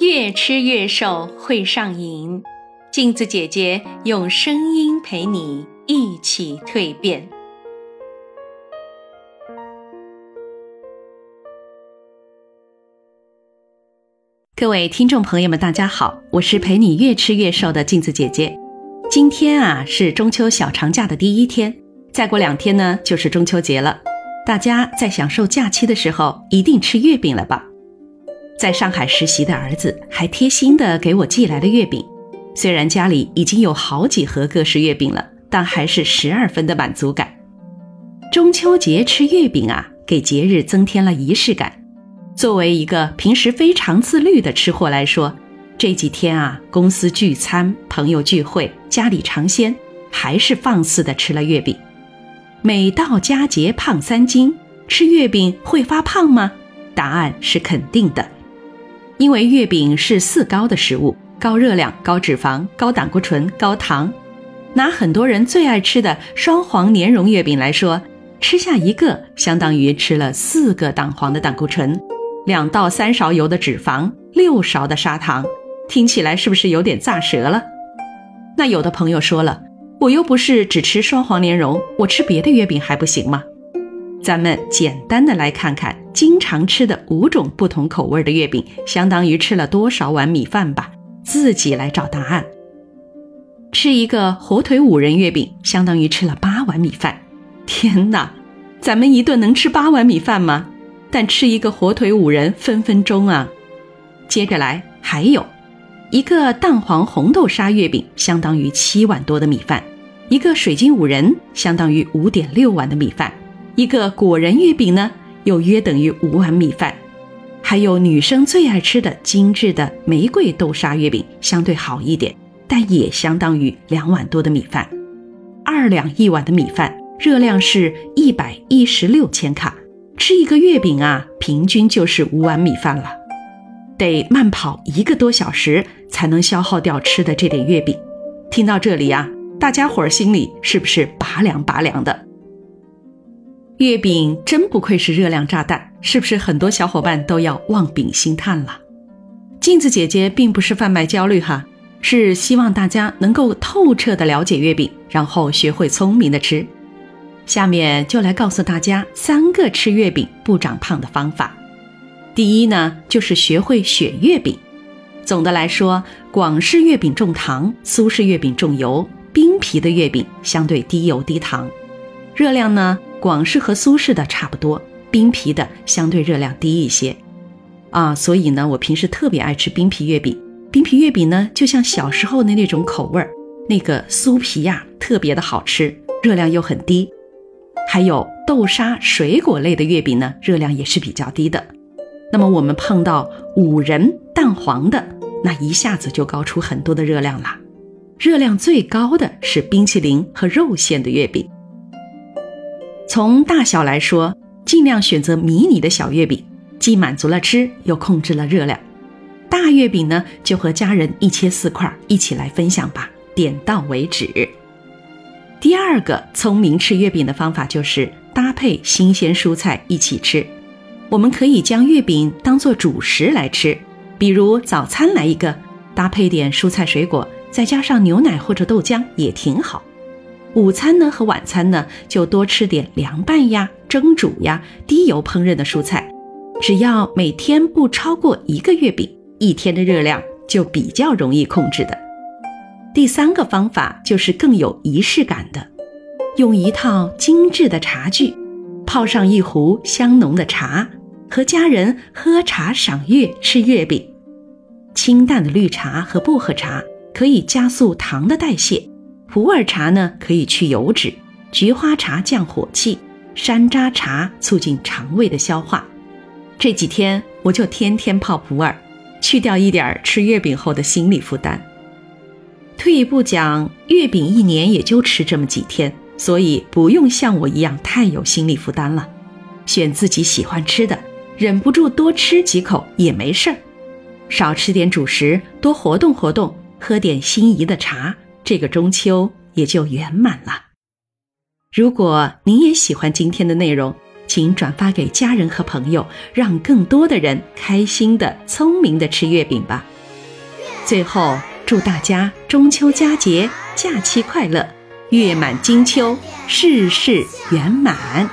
越吃越瘦会上瘾，镜子姐姐用声音陪你一起蜕变。各位听众朋友们，大家好，我是陪你越吃越瘦的镜子姐姐。今天啊是中秋小长假的第一天，再过两天呢就是中秋节了。大家在享受假期的时候，一定吃月饼了吧？在上海实习的儿子还贴心的给我寄来了月饼，虽然家里已经有好几盒各式月饼了，但还是十二分的满足感。中秋节吃月饼啊，给节日增添了仪式感。作为一个平时非常自律的吃货来说，这几天啊，公司聚餐、朋友聚会、家里尝鲜，还是放肆的吃了月饼。每到佳节胖三斤，吃月饼会发胖吗？答案是肯定的。因为月饼是四高的食物，高热量、高脂肪、高胆固醇、高糖。拿很多人最爱吃的双黄莲蓉月饼来说，吃下一个相当于吃了四个蛋黄的胆固醇，两到三勺油的脂肪，六勺的砂糖，听起来是不是有点炸舌了？那有的朋友说了，我又不是只吃双黄莲蓉，我吃别的月饼还不行吗？咱们简单的来看看经常吃的五种不同口味的月饼，相当于吃了多少碗米饭吧？自己来找答案。吃一个火腿五仁月饼，相当于吃了八碗米饭。天哪，咱们一顿能吃八碗米饭吗？但吃一个火腿五仁分分钟啊！接着来，还有一个蛋黄红豆沙月饼，相当于七碗多的米饭；一个水晶五仁，相当于五点六碗的米饭。一个果仁月饼呢，又约等于五碗米饭，还有女生最爱吃的精致的玫瑰豆沙月饼，相对好一点，但也相当于两碗多的米饭。二两一碗的米饭，热量是一百一十六千卡，吃一个月饼啊，平均就是五碗米饭了。得慢跑一个多小时才能消耗掉吃的这点月饼。听到这里呀，大家伙儿心里是不是拔凉拔凉的？月饼真不愧是热量炸弹，是不是很多小伙伴都要望饼兴叹了？镜子姐姐并不是贩卖焦虑哈，是希望大家能够透彻的了解月饼，然后学会聪明的吃。下面就来告诉大家三个吃月饼不长胖的方法。第一呢，就是学会选月饼。总的来说，广式月饼重糖，苏式月饼重油，冰皮的月饼相对低油低糖，热量呢？广式和苏式的差不多，冰皮的相对热量低一些，啊，所以呢，我平时特别爱吃冰皮月饼。冰皮月饼呢，就像小时候的那种口味儿，那个酥皮呀，特别的好吃，热量又很低。还有豆沙水果类的月饼呢，热量也是比较低的。那么我们碰到五仁蛋黄的，那一下子就高出很多的热量了。热量最高的是冰淇淋和肉馅的月饼。从大小来说，尽量选择迷你的小月饼，既满足了吃，又控制了热量。大月饼呢，就和家人一切四块，一起来分享吧，点到为止。第二个聪明吃月饼的方法就是搭配新鲜蔬菜一起吃。我们可以将月饼当做主食来吃，比如早餐来一个，搭配点蔬菜水果，再加上牛奶或者豆浆也挺好。午餐呢和晚餐呢，就多吃点凉拌呀、蒸煮呀、低油烹饪的蔬菜。只要每天不超过一个月饼，一天的热量就比较容易控制的。第三个方法就是更有仪式感的，用一套精致的茶具，泡上一壶香浓的茶，和家人喝茶赏月吃月饼。清淡的绿茶和薄荷茶可以加速糖的代谢。普洱茶呢可以去油脂，菊花茶降火气，山楂茶促进肠胃的消化。这几天我就天天泡普洱，去掉一点吃月饼后的心理负担。退一步讲，月饼一年也就吃这么几天，所以不用像我一样太有心理负担了。选自己喜欢吃的，忍不住多吃几口也没事儿。少吃点主食，多活动活动，喝点心仪的茶。这个中秋也就圆满了。如果您也喜欢今天的内容，请转发给家人和朋友，让更多的人开心的、聪明的吃月饼吧。最后，祝大家中秋佳节假期快乐，月满金秋，事事圆满。